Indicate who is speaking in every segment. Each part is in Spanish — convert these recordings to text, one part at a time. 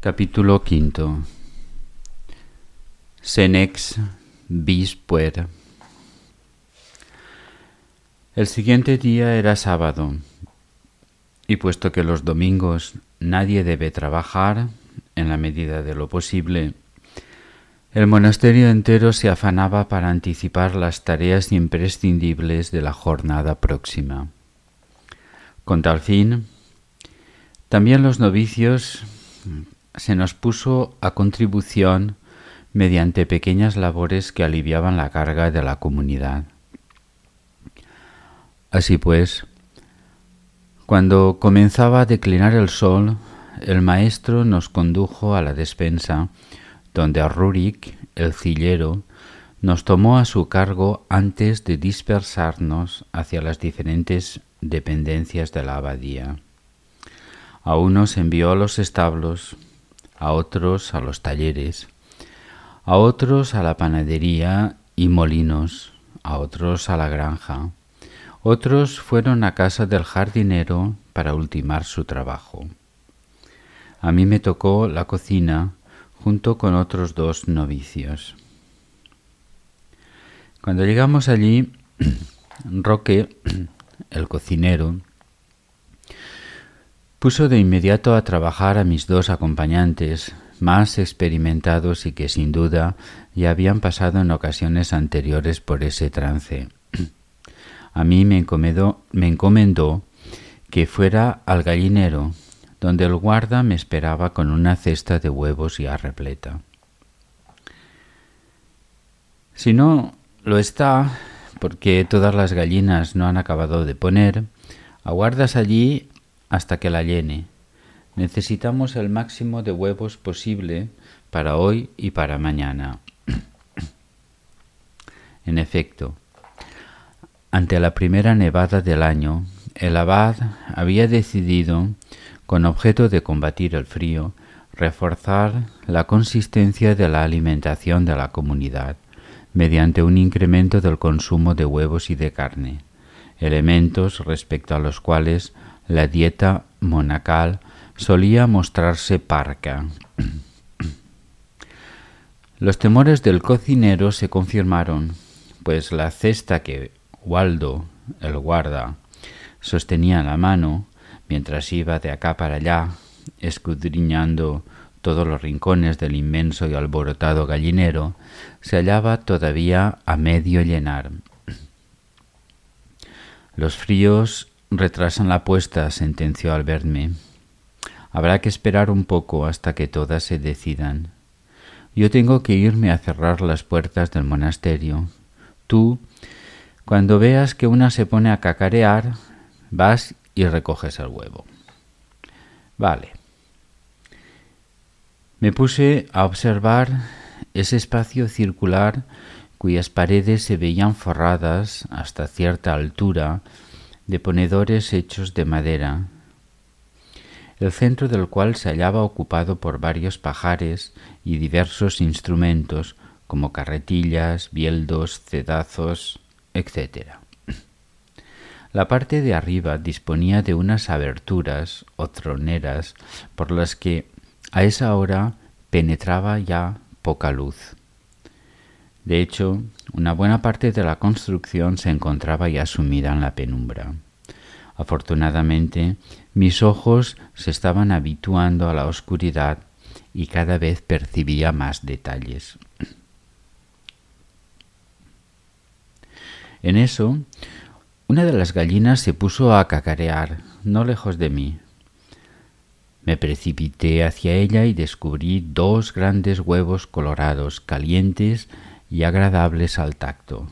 Speaker 1: Capítulo V Senex bis puer. El siguiente día era sábado, y puesto que los domingos nadie debe trabajar, en la medida de lo posible, el monasterio entero se afanaba para anticipar las tareas imprescindibles de la jornada próxima. Con tal fin, también los novicios se nos puso a contribución mediante pequeñas labores que aliviaban la carga de la comunidad. Así pues, cuando comenzaba a declinar el sol, el maestro nos condujo a la despensa, donde Rurik, el cillero, nos tomó a su cargo antes de dispersarnos hacia las diferentes dependencias de la abadía. A unos envió a los establos, a otros a los talleres, a otros a la panadería y molinos, a otros a la granja. Otros fueron a casa del jardinero para ultimar su trabajo. A mí me tocó la cocina junto con otros dos novicios. Cuando llegamos allí, Roque, el cocinero, Puso de inmediato a trabajar a mis dos acompañantes, más experimentados y que sin duda ya habían pasado en ocasiones anteriores por ese trance. A mí me encomendó, me encomendó que fuera al gallinero, donde el guarda me esperaba con una cesta de huevos ya repleta. Si no lo está, porque todas las gallinas no han acabado de poner, aguardas allí hasta que la llene. Necesitamos el máximo de huevos posible para hoy y para mañana. en efecto, ante la primera nevada del año, el abad había decidido, con objeto de combatir el frío, reforzar la consistencia de la alimentación de la comunidad mediante un incremento del consumo de huevos y de carne, elementos respecto a los cuales la dieta monacal solía mostrarse parca. Los temores del cocinero se confirmaron, pues la cesta que Waldo, el guarda, sostenía en la mano, mientras iba de acá para allá, escudriñando todos los rincones del inmenso y alborotado gallinero, se hallaba todavía a medio llenar. Los fríos Retrasan la puesta, sentenció al verme. Habrá que esperar un poco hasta que todas se decidan. Yo tengo que irme a cerrar las puertas del monasterio. Tú, cuando veas que una se pone a cacarear, vas y recoges el huevo. Vale. Me puse a observar ese espacio circular cuyas paredes se veían forradas hasta cierta altura de ponedores hechos de madera, el centro del cual se hallaba ocupado por varios pajares y diversos instrumentos como carretillas, bieldos, cedazos, etc. La parte de arriba disponía de unas aberturas o troneras por las que a esa hora penetraba ya poca luz. De hecho, una buena parte de la construcción se encontraba ya sumida en la penumbra. Afortunadamente, mis ojos se estaban habituando a la oscuridad y cada vez percibía más detalles. En eso, una de las gallinas se puso a cacarear, no lejos de mí. Me precipité hacia ella y descubrí dos grandes huevos colorados, calientes y agradables al tacto.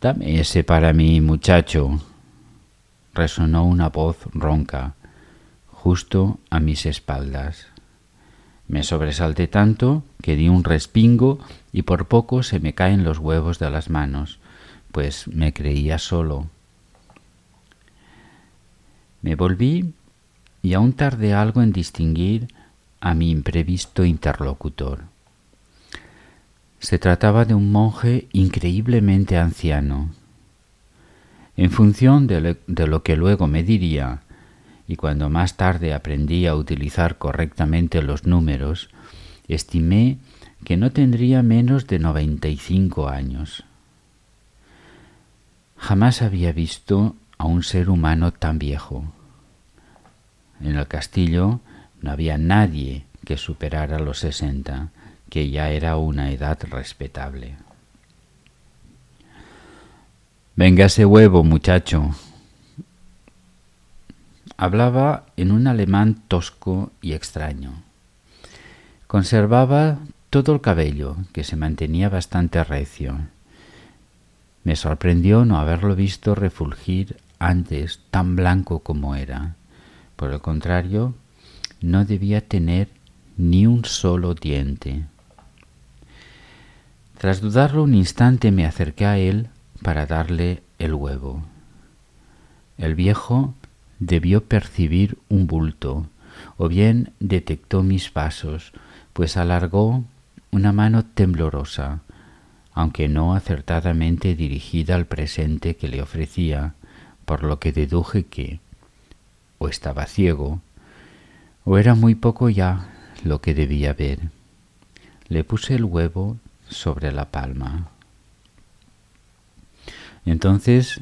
Speaker 1: Dame ese para mí, muchacho, resonó una voz ronca, justo a mis espaldas. Me sobresalté tanto que di un respingo y por poco se me caen los huevos de las manos, pues me creía solo. Me volví y aún tardé algo en distinguir a mi imprevisto interlocutor. Se trataba de un monje increíblemente anciano. En función de, lo que luego me diría y cuando más tarde aprendí a utilizar correctamente los números, estimé que no tendría menos de 95 años. Jamás había visto a un ser humano tan viejo. En el castillo no había nadie que superara los sesenta, que ya era una edad respetable. Venga ese huevo, muchacho. Hablaba en un alemán tosco y extraño. Conservaba todo el cabello, que se mantenía bastante recio. Me sorprendió no haberlo visto refulgir antes tan blanco como era. Por el contrario, no debía tener ni un solo diente. Tras dudarlo un instante me acerqué a él para darle el huevo. El viejo debió percibir un bulto, o bien detectó mis pasos, pues alargó una mano temblorosa, aunque no acertadamente dirigida al presente que le ofrecía, por lo que deduje que o estaba ciego, o era muy poco ya lo que debía ver. Le puse el huevo sobre la palma. Entonces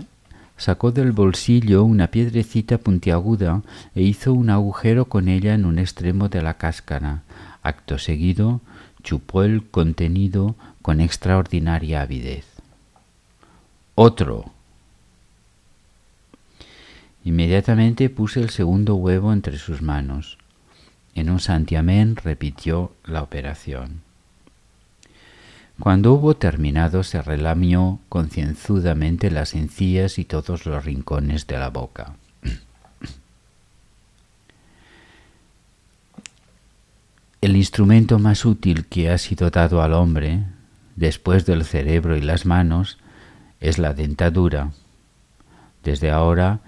Speaker 1: sacó del bolsillo una piedrecita puntiaguda e hizo un agujero con ella en un extremo de la cáscara. Acto seguido chupó el contenido con extraordinaria avidez. Otro, Inmediatamente puse el segundo huevo entre sus manos. En un santiamén repitió la operación. Cuando hubo terminado se relamió concienzudamente las encías y todos los rincones de la boca. El instrumento más útil que ha sido dado al hombre, después del cerebro y las manos, es la dentadura. Desde ahora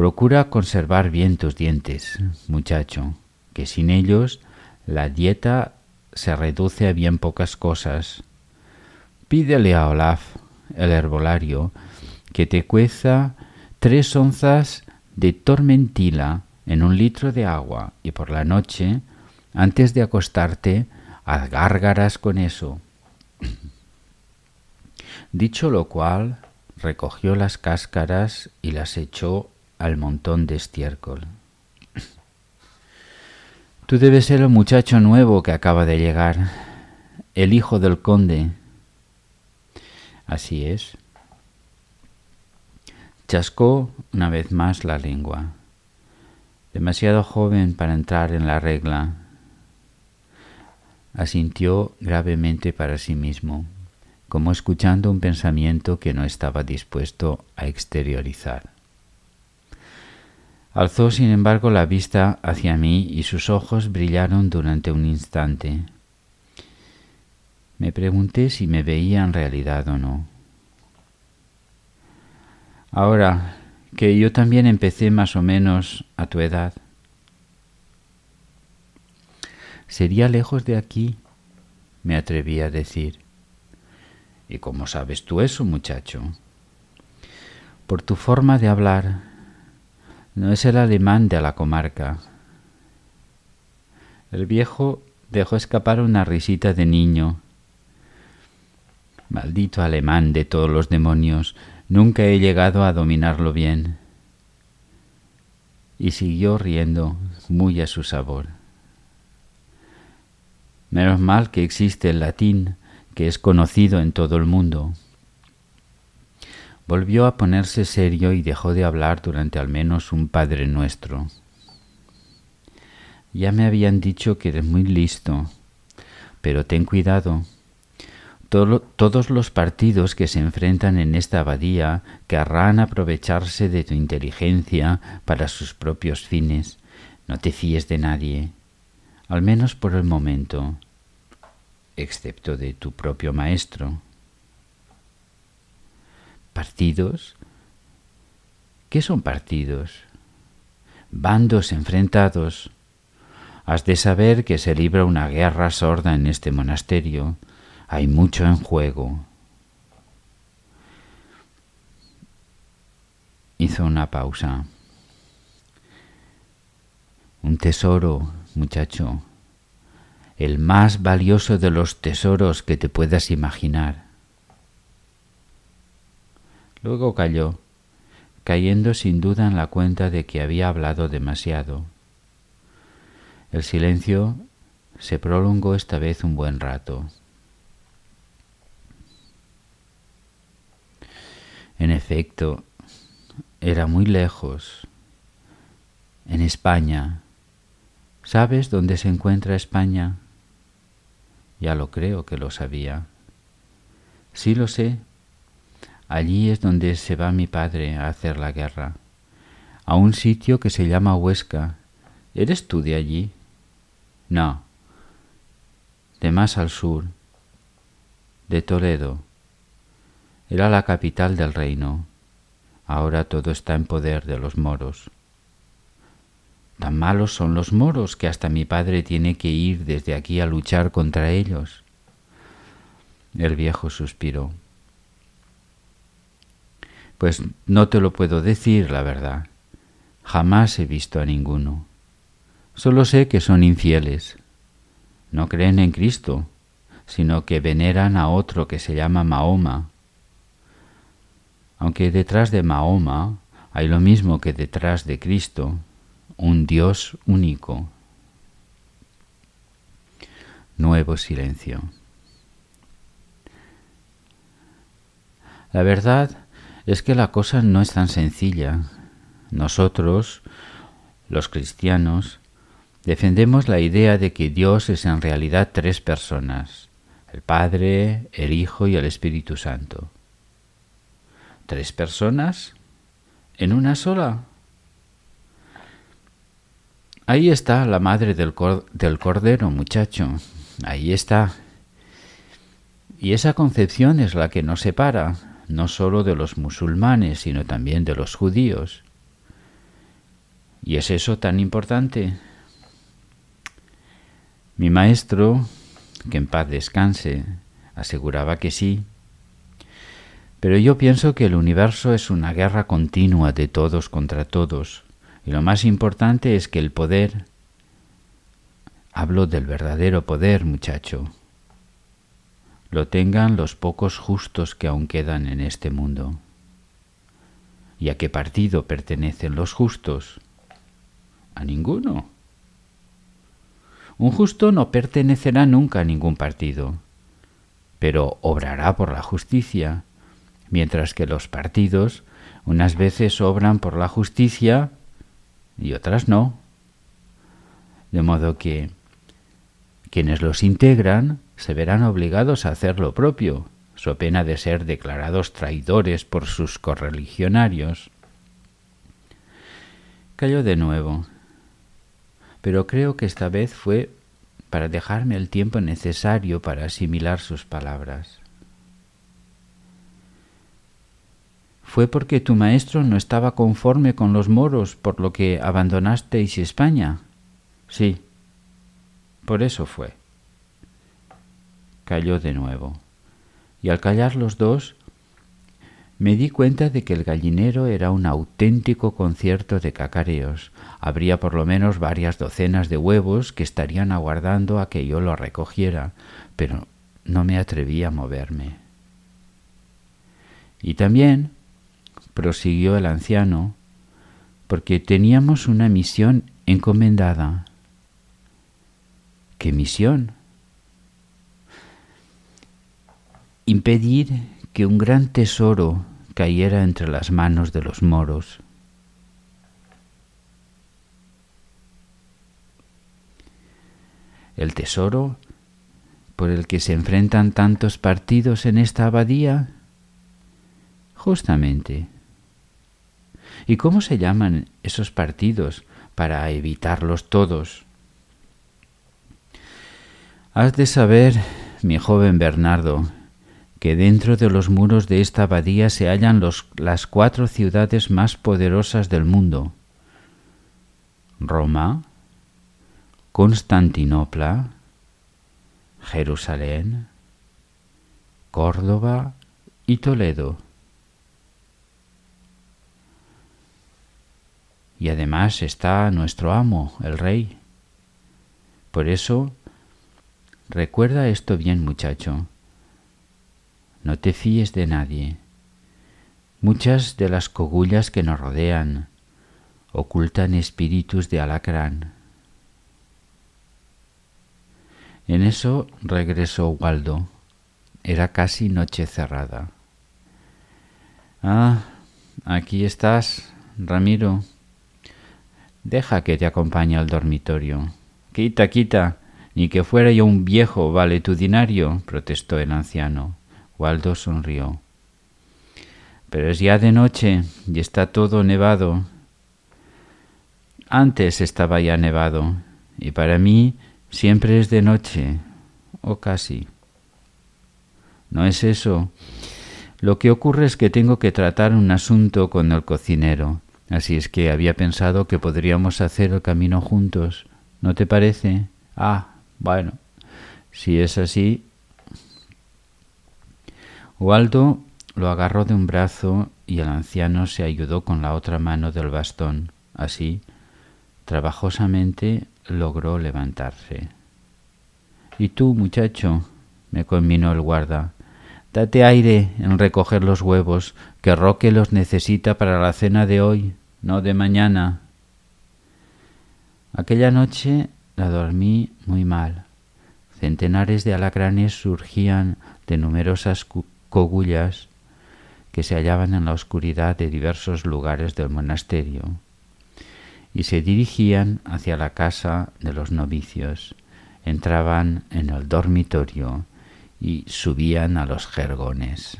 Speaker 1: Procura conservar bien tus dientes, muchacho, que sin ellos la dieta se reduce a bien pocas cosas. Pídele a Olaf, el herbolario, que te cueza tres onzas de tormentila en un litro de agua y por la noche, antes de acostarte, haz gárgaras con eso. Dicho lo cual, recogió las cáscaras y las echó al montón de estiércol. Tú debes ser el muchacho nuevo que acaba de llegar, el hijo del conde. Así es. Chascó una vez más la lengua. Demasiado joven para entrar en la regla. Asintió gravemente para sí mismo, como escuchando un pensamiento que no estaba dispuesto a exteriorizar. Alzó sin embargo la vista hacia mí y sus ojos brillaron durante un instante. Me pregunté si me veía en realidad o no. Ahora que yo también empecé más o menos a tu edad, ¿sería lejos de aquí? me atreví a decir. ¿Y cómo sabes tú eso, muchacho? Por tu forma de hablar no es el alemán de la comarca. El viejo dejó escapar una risita de niño. Maldito alemán de todos los demonios, nunca he llegado a dominarlo bien. Y siguió riendo, muy a su sabor. Menos mal que existe el latín, que es conocido en todo el mundo. Volvió a ponerse serio y dejó de hablar durante al menos un Padre Nuestro. Ya me habían dicho que eres muy listo, pero ten cuidado. Todos los partidos que se enfrentan en esta abadía querrán aprovecharse de tu inteligencia para sus propios fines. No te fíes de nadie, al menos por el momento, excepto de tu propio maestro. ¿Partidos? ¿Qué son partidos? Bandos enfrentados. Has de saber que se libra una guerra sorda en este monasterio. Hay mucho en juego. Hizo una pausa. Un tesoro, muchacho, el más valioso de los tesoros que te puedas imaginar. Luego calló, cayendo sin duda en la cuenta de que había hablado demasiado. El silencio se prolongó esta vez un buen rato. En efecto, era muy lejos, en España. ¿Sabes dónde se encuentra España? Ya lo creo que lo sabía. Sí lo sé. Allí es donde se va mi padre a hacer la guerra, a un sitio que se llama Huesca. ¿Eres tú de allí? No. De más al sur, de Toledo. Era la capital del reino. Ahora todo está en poder de los moros. Tan malos son los moros que hasta mi padre tiene que ir desde aquí a luchar contra ellos. El viejo suspiró. Pues no te lo puedo decir, la verdad. Jamás he visto a ninguno. Solo sé que son infieles. No creen en Cristo, sino que veneran a otro que se llama Mahoma. Aunque detrás de Mahoma hay lo mismo que detrás de Cristo, un Dios único. Nuevo silencio. La verdad es que la cosa no es tan sencilla. Nosotros, los cristianos, defendemos la idea de que Dios es en realidad tres personas, el Padre, el Hijo y el Espíritu Santo. ¿Tres personas? ¿En una sola? Ahí está la madre del, cordero, muchacho. Ahí está. Y esa concepción es la que nos separa, no sólo de los musulmanes, sino también de los judíos. ¿Y es eso tan importante? Mi maestro, que en paz descanse, aseguraba que sí. Pero yo pienso que el universo es una guerra continua de todos contra todos, y lo más importante es que el poder, hablo del verdadero poder, muchacho, lo tengan los pocos justos que aún quedan en este mundo. ¿Y a qué partido pertenecen los justos? A ninguno. Un justo no pertenecerá nunca a ningún partido, pero obrará por la justicia, mientras que los partidos unas veces obran por la justicia y otras no. De modo que quienes los integran se verán obligados a hacer lo propio, so pena de ser declarados traidores por sus correligionarios. Cayó de nuevo, pero creo que esta vez fue para dejarme el tiempo necesario para asimilar sus palabras. Fue porque tu maestro no estaba conforme con los moros, por lo que abandonasteis España. Sí, por eso fue. Calló de nuevo, y al callar los dos, me di cuenta de que el gallinero era un auténtico concierto de cacareos. Habría por lo menos varias docenas de huevos que estarían aguardando a que yo lo recogiera, pero no me atreví a moverme. Y también prosiguió el anciano, porque teníamos una misión encomendada. ¿Qué misión? Impedir que un gran tesoro cayera entre las manos de los moros. El tesoro por el que se enfrentan tantos partidos en esta abadía? Justamente ¿Y cómo se llaman esos partidos para evitarlos todos? Has de saber, mi joven Bernardo, que dentro de los muros de esta abadía se hallan los, las cuatro ciudades más poderosas del mundo. Roma, Constantinopla, Jerusalén, Córdoba y Toledo. Y además está nuestro amo, el rey. Por eso, recuerda esto bien muchacho. No te fíes de nadie. Muchas de las cogullas que nos rodean ocultan espíritus de alacrán. En eso regresó Waldo. Era casi noche cerrada. Ah, aquí estás, Ramiro. Deja que te acompañe al dormitorio. Quita, quita, ni que fuera yo un viejo valetudinario, protestó el anciano. Waldo sonrió. Pero es ya de noche y está todo nevado. Antes estaba ya nevado, y para mí siempre es de noche, o casi. No es eso. Lo que ocurre es que tengo que tratar un asunto con el cocinero. Así es que había pensado que podríamos hacer el camino juntos. ¿No te parece? Ah, bueno, si es así. Waldo lo agarró de un brazo y el anciano se ayudó con la otra mano del bastón. Así, trabajosamente logró levantarse. ¿Y tú, muchacho? me conminó el guarda. Date aire en recoger los huevos, que Roque los necesita para la cena de hoy no de mañana. Aquella noche la dormí muy mal. Centenares de alacranes surgían de numerosas cogullas que se hallaban en la oscuridad de diversos lugares del monasterio y se dirigían hacia la casa de los novicios, entraban en el dormitorio y subían a los jergones.